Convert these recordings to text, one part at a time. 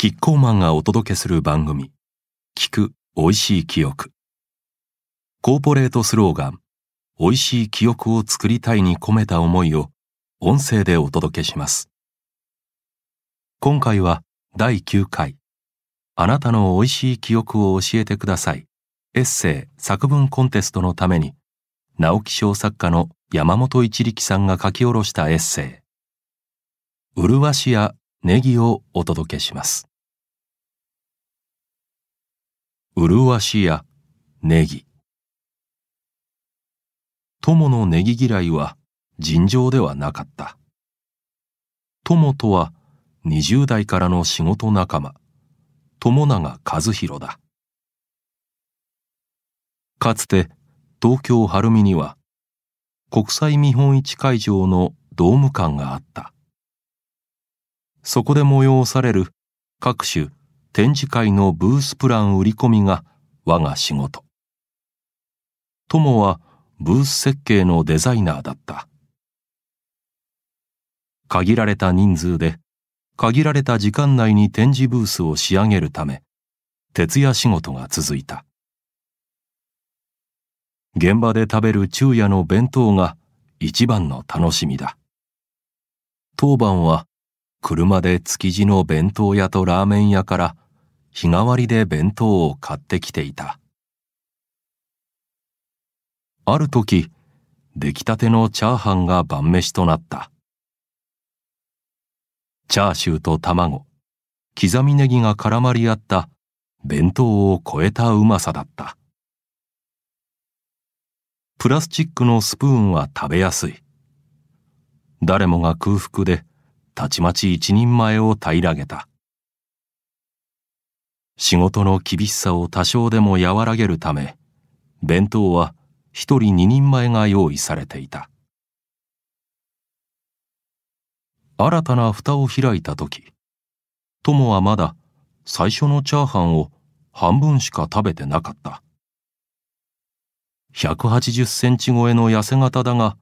キッコーマンがお届けする番組聞く美味しい記憶。コーポレートスローガン美味しい記憶を作りたいに込めた思いを音声でお届けします。今回は第9回。あなたの美味しい記憶を教えてください。エッセイ作文コンテストのために直木賞作家の山本一力さんが書き下ろしたエッセイ。麗しやネギをお届けします。麗しやネギ。友のネギ嫌いは尋常ではなかった。友とは20代からの仕事仲間。友永和弘だ。かつて東京晴海には国際見本市会場のドーム館があった。そこで催される各種展示会のブースプラン売り込みが我が仕事。友はブース設計のデザイナーだった。限られた人数で限られた時間内に展示ブースを仕上げるため徹夜仕事が続いた。現場で食べる昼夜の弁当が一番の楽しみだ。当番は車で築地の弁当屋とラーメン屋から日替わりで弁当を買ってきていた。ある時、出来たてのチャーハンが晩飯となった。チャーシューと卵、刻みネギが絡まり合った弁当を超えたうまさだった。プラスチックのスプーンは食べやすい。誰もが空腹でたちまち一人前を平らげた。仕事の厳しさを多少でも和らげるため、弁当は一人二人前が用意されていた。新たな蓋を開いた時、友はまだ最初のチャーハンを半分しか食べてなかった。180センチ超えの痩せ型だが、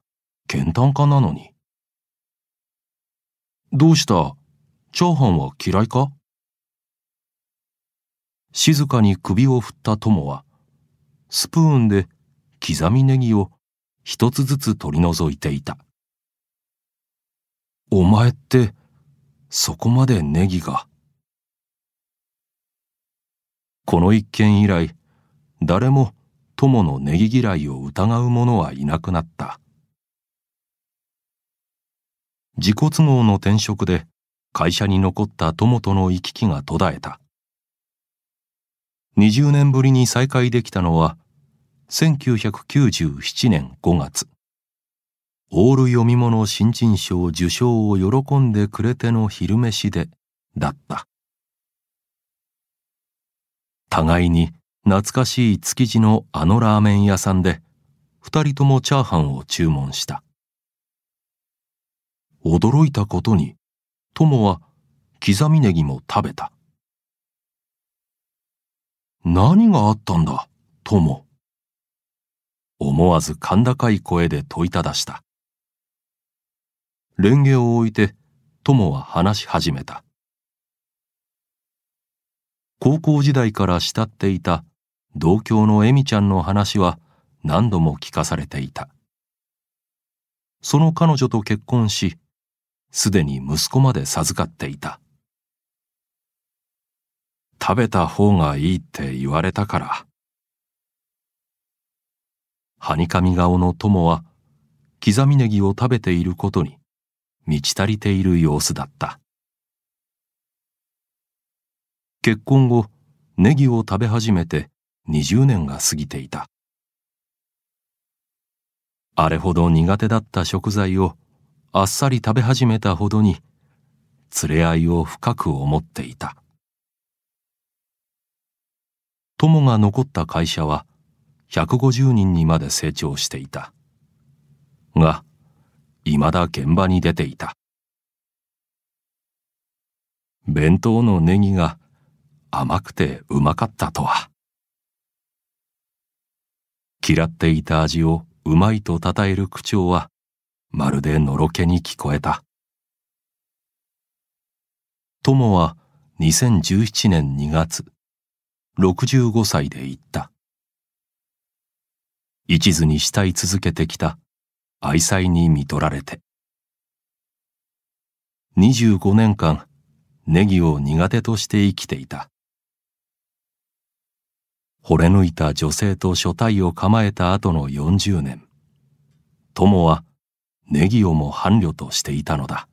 健胆家なのに。どうした？チャーハンは嫌いか？静かに首を振った友は、スプーンで刻みネギを一つずつ取り除いていた。お前って、そこまでネギが。この一件以来、誰も友のネギ嫌いを疑う者はいなくなった。自己都合の転職で会社に残った友との行き来が途絶えた。20年ぶりに再会できたのは1997年5月。オール読み物新人賞受賞を喜んでくれての昼飯でだった。互いに懐かしい築地のあのラーメン屋さんで二人ともチャーハンを注文した。驚いたことに、友は刻みネギも食べた。何があったんだ、友。思わず甲高い声で問いただした。レンゲを置いて、友は話し始めた。高校時代から慕っていた同郷のエミちゃんの話は何度も聞かされていた。その彼女と結婚し、すでに息子まで授かっていた。食べた方がいいって言われたから。はにかみ顔の友は、刻みネギを食べていることに満ち足りている様子だった。結婚後、ネギを食べ始めて20年が過ぎていた。あれほど苦手だった食材をあっさり食べ始めたほどに連れ合いを深く思っていた。友が残った会社は150人にまで成長していた。がいまだ現場に出ていた。弁当のネギが甘くてうまかったとは。嫌っていた味をうまいと称える口調はまるでのろけに聞こえた。友は2017年2月65歳で言った。一途に慕い続けてきた愛妻に見取られて。25年間ネギを苦手として生きていた。惚れ抜いた女性と所帯を構えた後の40年。友はネギをも伴侶としていたのだ。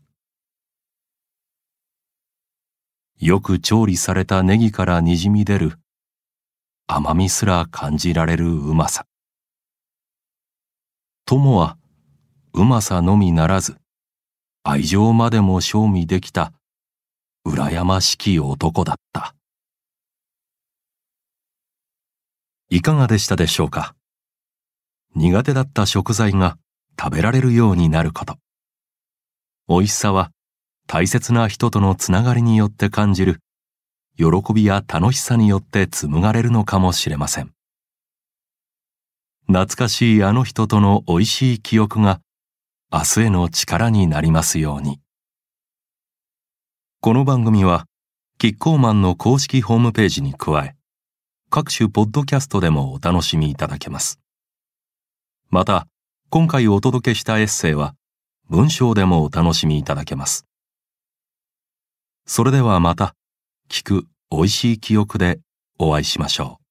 よく調理されたネギからにじみ出る甘みすら感じられるうまさ。友はうまさのみならず愛情までも賞味できた羨ましき男だった。いかがでしたでしょうか？苦手だった食材が食べられるようになること。美味しさは大切な人とのつながりによって感じる喜びや楽しさによって紡がれるのかもしれません。懐かしいあの人との美味しい記憶が明日への力になりますように。この番組はキッコーマンの公式ホームページに加え各種ポッドキャストでもお楽しみいただけます。また、今回お届けしたエッセイは文章でもお楽しみいただけます。それではまた、聞く美味しい記憶でお会いしましょう。